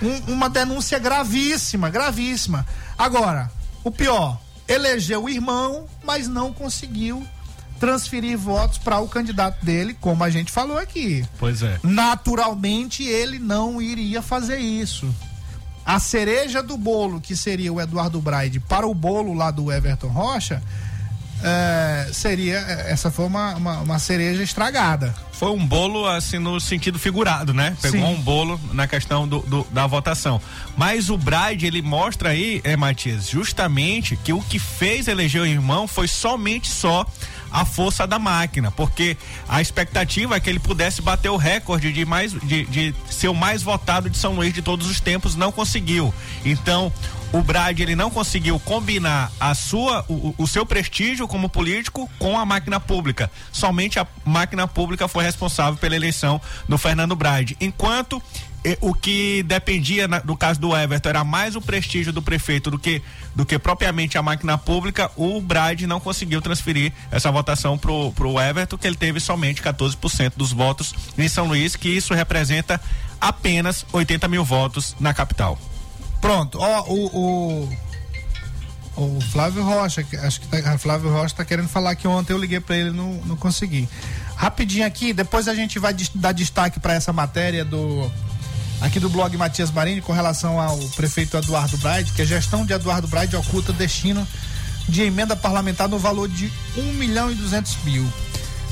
É. Um, uma denúncia gravíssima, gravíssima. Agora, o pior, elegeu o irmão, mas não conseguiu transferir votos para o candidato dele, como a gente falou aqui. Pois é. Naturalmente ele não iria fazer isso. A cereja do bolo, que seria o Eduardo Braide, para o bolo lá do Everton Rocha, é, seria. É, essa foi uma, uma, uma, cereja estragada. Foi um bolo, assim, no sentido figurado, né? Pegou Sim. um bolo na questão do, do, da votação. Mas o Bride, ele mostra aí, é, Matias, justamente que o que fez eleger o irmão foi somente só a força da máquina, porque a expectativa é que ele pudesse bater o recorde de mais de, de ser o mais votado de São Luís de todos os tempos, não conseguiu. Então, o Brad ele não conseguiu combinar a sua o, o, seu prestígio como político com a máquina pública. Somente a máquina pública foi responsável pela eleição do Fernando Brad. Enquanto eh, o que dependia na, no caso do Everton era mais o prestígio do prefeito do que do que propriamente a máquina pública, o Brad não conseguiu transferir essa votação pro, pro Everton, que ele teve somente 14% dos votos em São Luís, que isso representa apenas 80 mil votos na capital. Pronto, ó, o, o, o Flávio Rocha, acho que tá, Flávio Rocha tá querendo falar que ontem eu liguei para ele não, não consegui. Rapidinho aqui, depois a gente vai dar destaque para essa matéria do aqui do blog Matias Marini com relação ao prefeito Eduardo Braide, que a gestão de Eduardo Braide oculta destino de emenda parlamentar no valor de 1 milhão e 200 mil.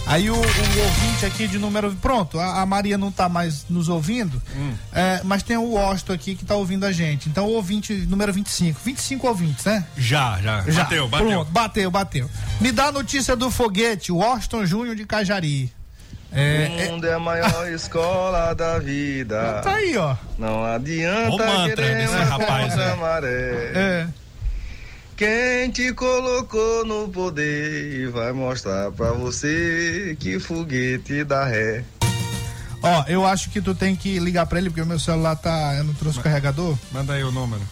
Aí o, o, ouvinte aqui de número. Pronto, a, a Maria não está mais nos ouvindo, hum. é, mas tem o Osto aqui que está ouvindo a gente. Então o ouvinte número 25. 25 ouvintes, né? Já, já. já. Bateu, bateu. Pronto, bateu, bateu. Me dá a notícia do foguete, o Austin Júnior de Cajari. É, o mundo é, é a maior escola da vida. Tá aí, ó. Não adianta querer uma rapaz, né? maré. É. Quem te colocou no poder vai mostrar pra você que foguete dá ré. Ó, eu acho que tu tem que ligar pra ele, porque o meu celular tá. Eu não trouxe o carregador. Manda aí o número.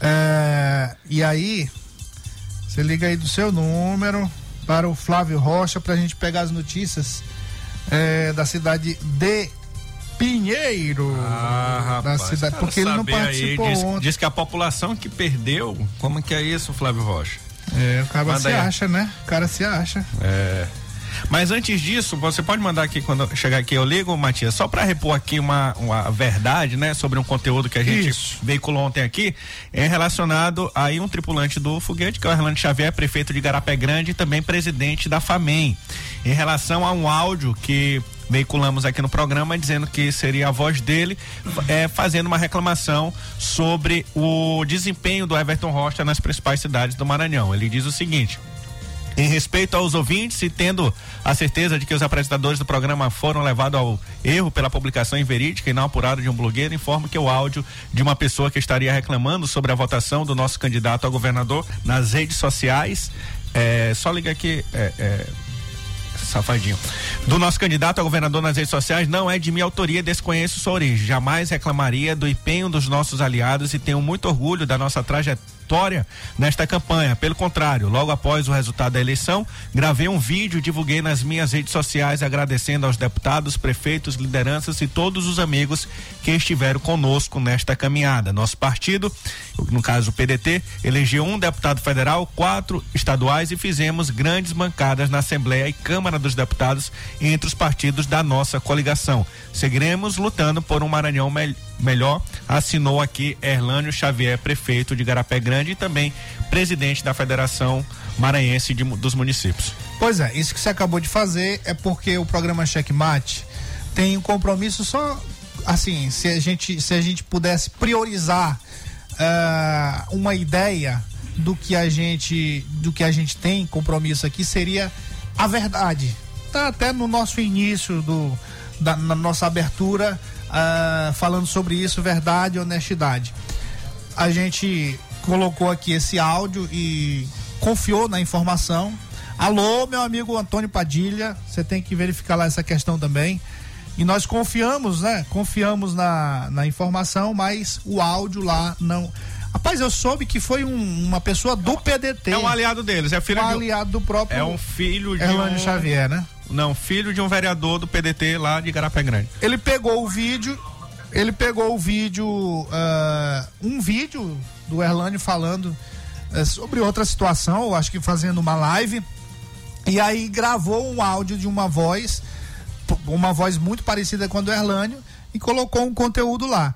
É, e aí, você liga aí do seu número para o Flávio Rocha pra gente pegar as notícias é, da cidade de Pinheiro. Ah, rapaz, da cidade, porque ele não participou aí, diz, diz, que a população que perdeu, como que é isso, Flávio Rocha? É, o cara Manda se aí. acha, né? O cara se acha. É. Mas antes disso, você pode mandar aqui quando chegar aqui, eu ligo, Matias, só para repor aqui uma, uma verdade, né, sobre um conteúdo que a gente Isso. veiculou ontem aqui, é relacionado aí um tripulante do foguete, que é o Orlando Xavier, prefeito de Garapé Grande e também presidente da FAMEM, em relação a um áudio que veiculamos aqui no programa, dizendo que seria a voz dele é, fazendo uma reclamação sobre o desempenho do Everton Rocha nas principais cidades do Maranhão. Ele diz o seguinte. Em respeito aos ouvintes e tendo a certeza de que os apresentadores do programa foram levados ao erro pela publicação inverídica e não apurada de um blogueiro, informo que o áudio de uma pessoa que estaria reclamando sobre a votação do nosso candidato a governador nas redes sociais. É, só liga aqui. É, é, safadinho. Do nosso candidato a governador nas redes sociais não é de minha autoria, desconheço sua origem. Jamais reclamaria do empenho dos nossos aliados e tenho muito orgulho da nossa trajetória vitória nesta campanha. Pelo contrário, logo após o resultado da eleição, gravei um vídeo e divulguei nas minhas redes sociais agradecendo aos deputados, prefeitos, lideranças e todos os amigos que estiveram conosco nesta caminhada. Nosso partido, no caso o PDT, elegeu um deputado federal, quatro estaduais e fizemos grandes bancadas na Assembleia e Câmara dos Deputados entre os partidos da nossa coligação. Seguiremos lutando por um Maranhão melhor melhor, assinou aqui Erlânio Xavier, prefeito de Garapé Grande e também presidente da Federação Maranhense de, dos Municípios. Pois é, isso que você acabou de fazer é porque o programa Checkmate tem um compromisso só assim, se a gente se a gente pudesse priorizar uh, uma ideia do que a gente do que a gente tem compromisso aqui seria a verdade. Tá até no nosso início do da, na nossa abertura uh, falando sobre isso, verdade e honestidade. A gente colocou aqui esse áudio e confiou na informação. Alô, meu amigo Antônio Padilha, você tem que verificar lá essa questão também. E nós confiamos, né? Confiamos na, na informação, mas o áudio lá não. Rapaz, eu soube que foi um, uma pessoa do PDT. É um aliado deles, é filho um aliado do próprio. É um filho de Erlânio um, Xavier, né? Não, filho de um vereador do PDT lá de Garapé Grande. Ele pegou o vídeo, ele pegou o vídeo, uh, um vídeo do Erlânio falando uh, sobre outra situação, acho que fazendo uma live, e aí gravou um áudio de uma voz, uma voz muito parecida com a do Erlânio, e colocou um conteúdo lá.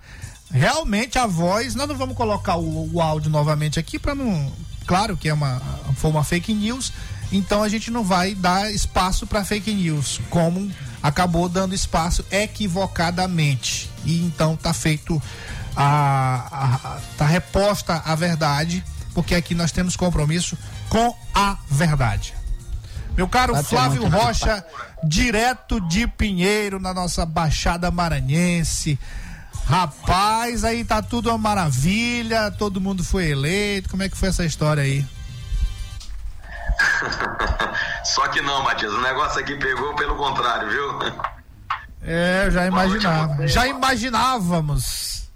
Realmente a voz, nós não vamos colocar o, o áudio novamente aqui para não, claro que é uma, foi uma fake news, então a gente não vai dar espaço para fake news, como acabou dando espaço equivocadamente. E então tá feito a, a tá reposta a verdade, porque aqui nós temos compromisso com a verdade. Meu caro Flávio Rocha, direto de Pinheiro, na nossa Baixada Maranhense. Rapaz, aí tá tudo uma maravilha, todo mundo foi eleito. Como é que foi essa história aí? Só que não, Matias, o negócio aqui pegou pelo contrário, viu? É, eu já imaginava. Já imaginávamos.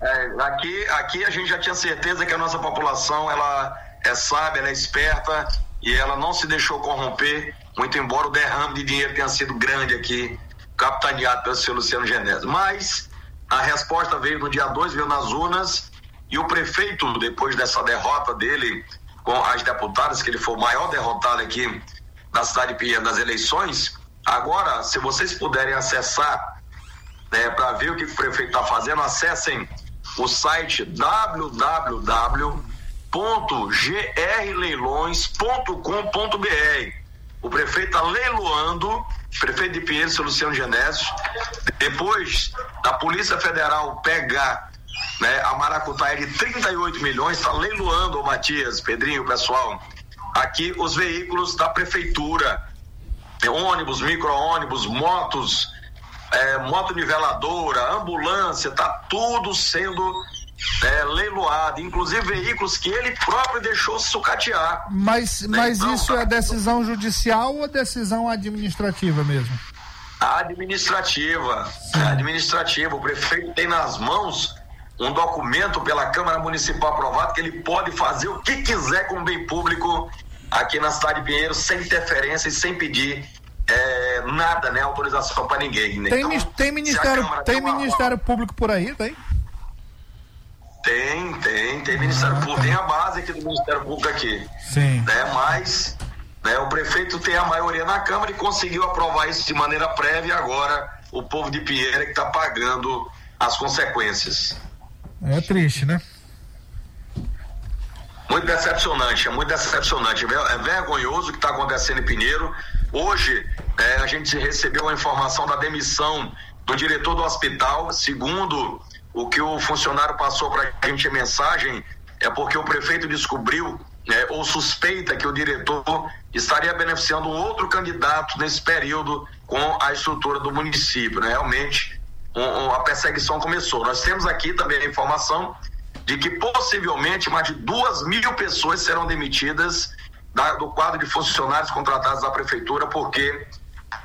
É, aqui, aqui a gente já tinha certeza que a nossa população ela é sábia, ela é esperta e ela não se deixou corromper, muito embora o derrame de dinheiro tenha sido grande aqui, capitaneado pelo senhor Luciano Genésio. Mas a resposta veio no dia 2, veio nas urnas, e o prefeito, depois dessa derrota dele, com as deputadas, que ele foi o maior derrotado aqui na cidade de Pinheiro nas eleições. Agora, se vocês puderem acessar né, para ver o que o prefeito está fazendo, acessem o site www.grleilões.com.br. O prefeito está leiloando, prefeito de Pinheiro, seu Luciano Genésio, depois da Polícia Federal pegar né? A maracutaia de 38 milhões está leiloando, o Matias, Pedrinho, pessoal, aqui os veículos da prefeitura, é, ônibus, micro-ônibus, motos, é, moto niveladora, ambulância, tá tudo sendo é, leiloado, inclusive veículos que ele próprio deixou sucatear. Mas, né? mas então, isso tá... é decisão judicial ou decisão administrativa mesmo? Administrativa, administrativa. O prefeito tem nas mãos um documento pela Câmara Municipal aprovado que ele pode fazer o que quiser com o bem público aqui na cidade de Pinheiro sem interferência e sem pedir é, nada, né? Autorização para ninguém. Né? Tem, então, tem Ministério, tem uma, Ministério Público por aí, tem? Tem, tem, tem Ministério ah, Público, tem a base aqui do Ministério Público aqui. Sim. Né? Mas né, o prefeito tem a maioria na Câmara e conseguiu aprovar isso de maneira prévia e agora o povo de Pinheiro é que está pagando as consequências. É triste, né? muito decepcionante, é muito decepcionante. É vergonhoso o que está acontecendo em Pinheiro. Hoje, é, a gente recebeu a informação da demissão do diretor do hospital. Segundo o que o funcionário passou para a gente em mensagem, é porque o prefeito descobriu né, ou suspeita que o diretor estaria beneficiando um outro candidato nesse período com a estrutura do município. Né? Realmente, a perseguição começou. Nós temos aqui também a informação de que possivelmente mais de duas mil pessoas serão demitidas da, do quadro de funcionários contratados da prefeitura porque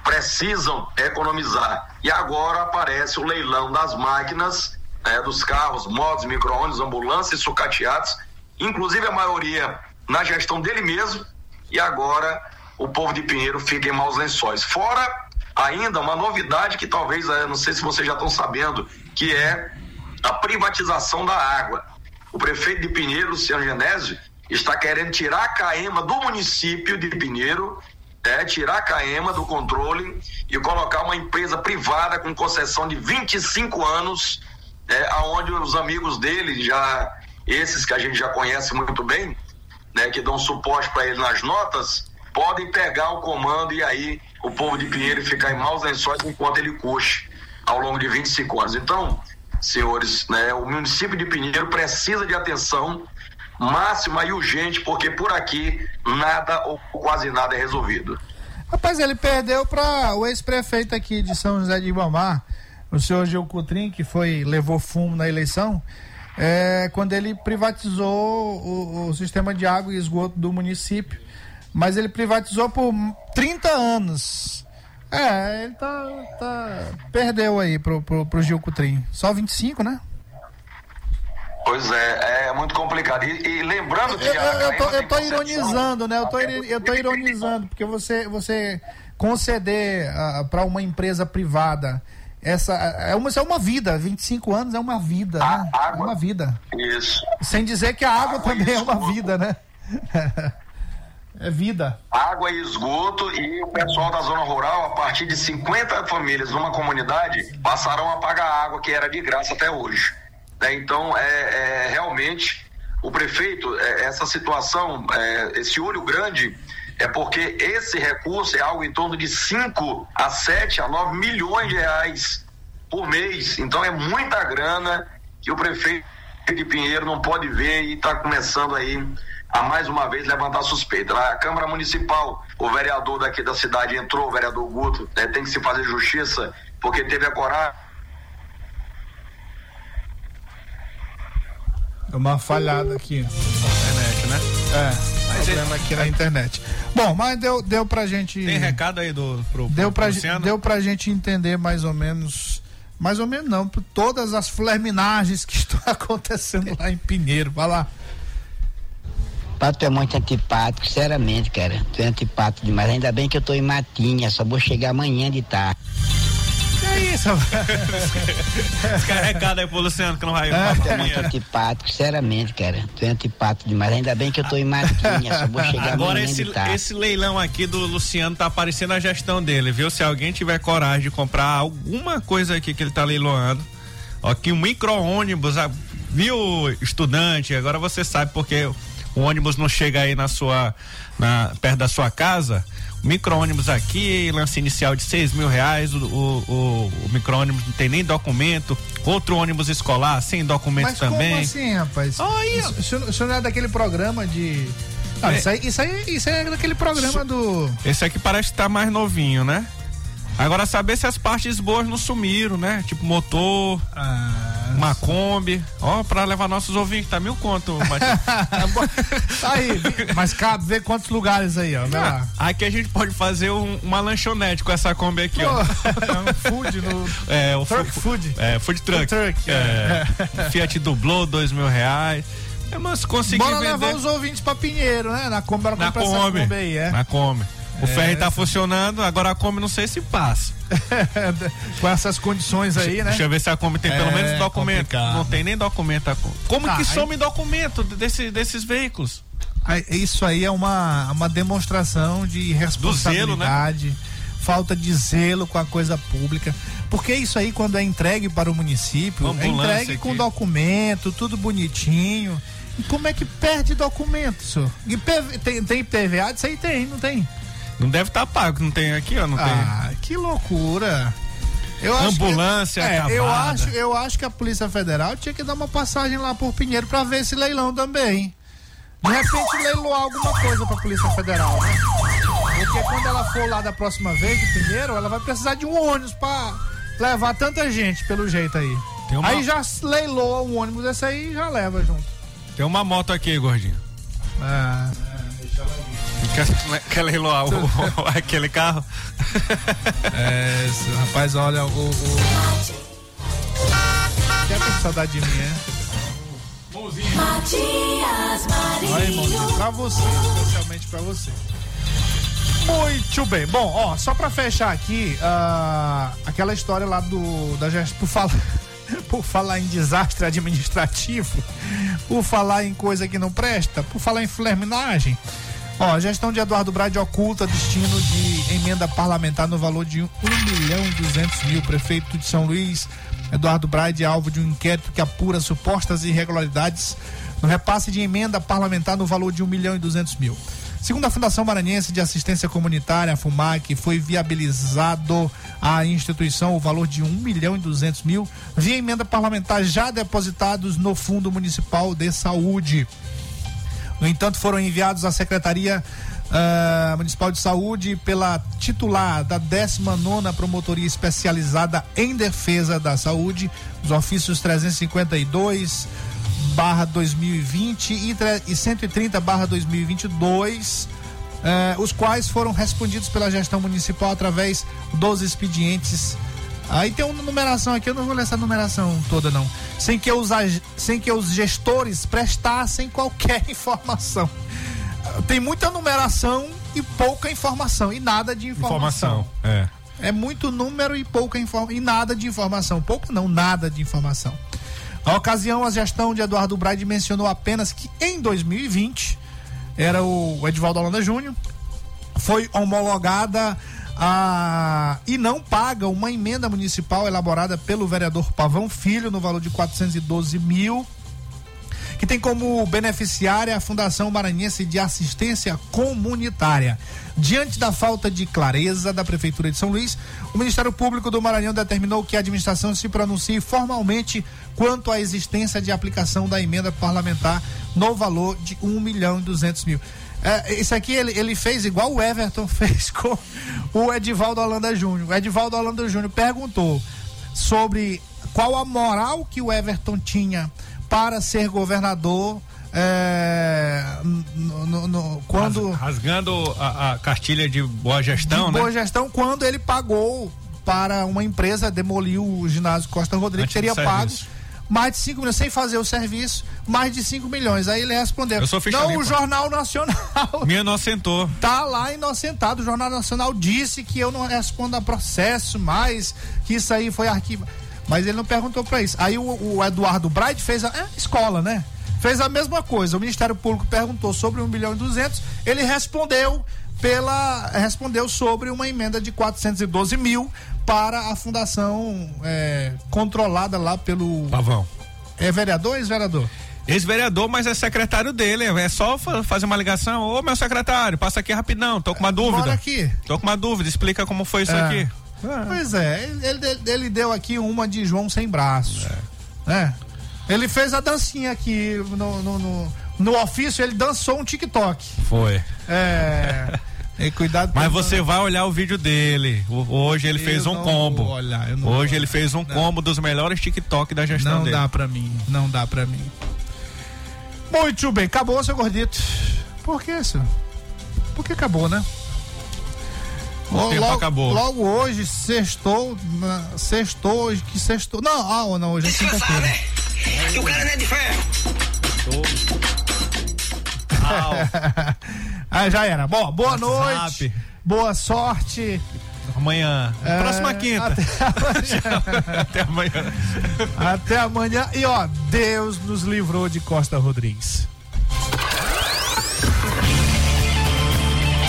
precisam economizar. E agora aparece o leilão das máquinas, né, dos carros, motos, micro-ônibus, ambulâncias, sucateados, inclusive a maioria na gestão dele mesmo, e agora o povo de Pinheiro fica em maus lençóis. Fora ainda uma novidade que talvez, eh, não sei se vocês já estão sabendo, que é a privatização da água. O prefeito de Pinheiro, Luciano Genésio, está querendo tirar a Caema do município de Pinheiro, é, tirar a Caema do controle e colocar uma empresa privada com concessão de 25 anos, é, aonde os amigos dele, já esses que a gente já conhece muito bem, né, que dão suporte para ele nas notas, podem pegar o comando e aí o povo de Pinheiro ficar em maus lençóis enquanto ele coxe ao longo de 25 anos. Então, senhores, né, o município de Pinheiro precisa de atenção máxima e urgente, porque por aqui nada ou quase nada é resolvido. Rapaz, ele perdeu para o ex-prefeito aqui de São José de Ibamar, o senhor Gil Cutrim, que foi levou fumo na eleição, é, quando ele privatizou o, o sistema de água e esgoto do município. Mas ele privatizou por 30 anos. É, ele tá, tá perdeu aí pro, pro, pro Gil Cutrim. Só 25, né? Pois é, é muito complicado. E, e lembrando que. Eu, eu, tô, eu tô ironizando, né? Eu tô, eu tô ironizando, porque você, você conceder uh, para uma empresa privada essa é uma, é uma vida, 25 anos é uma vida, a, né? Água. É uma vida. Isso. Sem dizer que a água, água também é uma vida, né? É vida. Água e esgoto e o pessoal da zona rural, a partir de 50 famílias numa comunidade, passarão a pagar água que era de graça até hoje. Né? Então, é, é, realmente, o prefeito, é, essa situação, é, esse olho grande, é porque esse recurso é algo em torno de 5 a 7 a 9 milhões de reais por mês. Então, é muita grana que o prefeito de Pinheiro não pode ver e está começando aí a mais uma vez levantar suspeita. Na Câmara Municipal, o vereador daqui da cidade entrou, o vereador Guto, né, tem que se fazer justiça, porque teve a coragem. É uma falhada aqui. Internet, né? É. Mas problema aqui na internet. Bom, mas deu, deu pra gente. Tem recado aí do pro, pro deu, pra, Luciano? deu pra gente entender mais ou menos. Mais ou menos não, por todas as flerminagens que estão acontecendo lá em Pinheiro. Vai lá. Pato, tu é muito antipático, sinceramente, cara. Tu é antipático demais. Ainda bem que eu tô em Matinha, só vou chegar amanhã de tarde. Que é isso, Descarregado aí pro Luciano que não vai. Ah, tu é muito antipático, sinceramente, cara. Tu é antipático demais. Ainda bem que eu tô em Matinha, só vou chegar Agora amanhã esse, de tarde. esse leilão aqui do Luciano tá aparecendo a gestão dele, viu? Se alguém tiver coragem de comprar alguma coisa aqui que ele tá leiloando, ó, aqui um micro-ônibus, viu, estudante? Agora você sabe porque o ônibus não chega aí na sua, na, perto da sua casa, micro-ônibus aqui, lance inicial de seis mil reais, o, o, o, o micro-ônibus não tem nem documento, outro ônibus escolar sem documento Mas também. Como assim, rapaz? Oh, isso, isso, isso não é daquele programa de. Não, é. isso, aí, isso, aí, isso aí é daquele programa isso, do. Esse aqui parece estar tá mais novinho, né? Agora saber se as partes boas não sumiram, né? Tipo motor, ah, uma Kombi. Ó, pra levar nossos ouvintes, tá mil conto, Tá aí, mas cabe ver quantos lugares aí, ó. Ah, aqui a gente pode fazer um, uma lanchonete com essa Kombi aqui, ó. É um food no. É, o truck food. É, food truck. Food truck é. é. Fiat dublou, dois mil reais. É, mas consegui Bora vender... levar os ouvintes pra Pinheiro, né? Na Kombi, na Kombi. Kombi aí, é. Na Kombi. O é, ferry tá funcionando, agora a Kombi não sei se passa. Com essas condições aí, né? Deixa eu ver se a Kombi tem é, pelo menos documento. Complicado. Não tem nem documento. Como tá, que some aí... documento desse, desses veículos? Isso aí é uma, uma demonstração de responsabilidade, zelo, né? falta de zelo com a coisa pública. Porque isso aí, quando é entregue para o município, é entregue aqui. com documento, tudo bonitinho Como é que perde documento, senhor? E PV, tem, tem PVA disso aí? Tem, não tem? Não deve estar tá pago, não tem aqui, ó, não ah, tem. que loucura. Eu Ambulância, acho que, é, eu acho, eu acho que a Polícia Federal tinha que dar uma passagem lá por Pinheiro para ver esse leilão também. De repente leiloar alguma coisa pra Polícia Federal, né? Porque quando ela for lá da próxima vez de Pinheiro, ela vai precisar de um ônibus pra levar tanta gente, pelo jeito aí. Uma... Aí já leiloa um ônibus desse aí e já leva junto. Tem uma moto aqui, gordinho. Ah. Quer, quer leiloar o, aquele carro? É, rapaz, olha, o. o... Quer ter saudade de mim, é? Matias Marinho. Olha, irmãozinho, pra você, especialmente pra você. Muito bem. Bom, ó, só pra fechar aqui, uh, aquela história lá do. Da. Por falar, por falar em desastre administrativo, por falar em coisa que não presta, por falar em flerminagem. Ó, a gestão de Eduardo Brade oculta destino de emenda parlamentar no valor de 1 milhão e 200 mil. Prefeito de São Luís, Eduardo Brade, é alvo de um inquérito que apura supostas irregularidades no repasse de emenda parlamentar no valor de 1 milhão e 200 mil. Segundo a Fundação Maranhense de Assistência Comunitária, a FUMAC, foi viabilizado à instituição o valor de 1 milhão e 200 mil via emenda parlamentar já depositados no Fundo Municipal de Saúde. No entanto, foram enviados à Secretaria uh, Municipal de Saúde pela titular da 19 Promotoria Especializada em Defesa da Saúde, os ofícios 352 barra 2020 e, e 130 barra 2022, uh, os quais foram respondidos pela gestão municipal através dos expedientes Aí tem uma numeração aqui, eu não vou ler essa numeração toda não. Sem que os, sem que os gestores prestassem qualquer informação. Tem muita numeração e pouca informação e nada de informação. Informação, é. É muito número e pouca informação e nada de informação. Pouca não, nada de informação. Na ocasião, a gestão de Eduardo Braide mencionou apenas que em 2020 era o Edvaldo Holanda Júnior foi homologada a, e não paga uma emenda municipal elaborada pelo vereador Pavão Filho no valor de 412 mil que tem como beneficiária a Fundação Maranhense de Assistência Comunitária. Diante da falta de clareza da Prefeitura de São Luís, o Ministério Público do Maranhão determinou que a administração se pronuncie formalmente quanto à existência de aplicação da emenda parlamentar no valor de um milhão e duzentos mil. É, isso aqui ele, ele fez igual o Everton fez com o Edivaldo Holanda Júnior. O Edivaldo Holanda Júnior perguntou sobre qual a moral que o Everton tinha para ser governador é, no, no, no, quando rasgando a, a, cartilha de boa gestão, de né? boa gestão quando ele pagou para uma empresa demolir o ginásio Costa Rodrigues teria pago mais de 5 milhões, sem fazer o serviço, mais de 5 milhões. Aí ele respondeu: Não, o Jornal Nacional. Me inocentou. Tá lá inocentado. O Jornal Nacional disse que eu não respondo a processo mais, que isso aí foi arquivo. Mas ele não perguntou para isso. Aí o, o Eduardo Bright fez a é, escola, né? Fez a mesma coisa. O Ministério Público perguntou sobre 1 bilhão e 200, ele respondeu pela respondeu sobre uma emenda de 412 mil para a fundação é, controlada lá pelo Pavão. É vereador ou ex-vereador? Ex-vereador, mas é secretário dele. É só fazer uma ligação. Ô, meu secretário, passa aqui rapidão. Tô com uma dúvida. Bora aqui. Tô com uma dúvida. Explica como foi isso é. aqui. É. Pois é, ele, ele deu aqui uma de João sem braço. É. Né? Ele fez a dancinha aqui no, no, no, no ofício, ele dançou um TikTok. Foi. É. E cuidado Mas você vai olhar o vídeo dele. Hoje ele eu fez um combo. Olhar, Hoje ele fez um não. combo dos melhores TikTok da gestão não dele. Não dá pra mim. Não dá pra mim. Muito bem, acabou, seu gordito. Por que, senhor? Por que acabou, né? O logo, tempo acabou. Logo hoje, sextou, sextou, hoje que sextou. Não, ah, não, hoje é quinta-feira. o cara não é de ferro. ah, já era. Bom, boa WhatsApp. noite. Boa sorte. Amanhã. É, Próxima quinta. Até amanhã. até amanhã. Até amanhã. E ó, Deus nos livrou de Costa Rodrigues.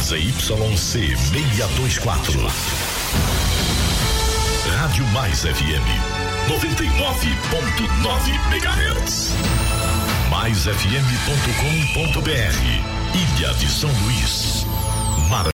ZYC 624. Rádio Mais FM 99.9 MHz. Mais maisfm.com.br. Ilha de São Luís,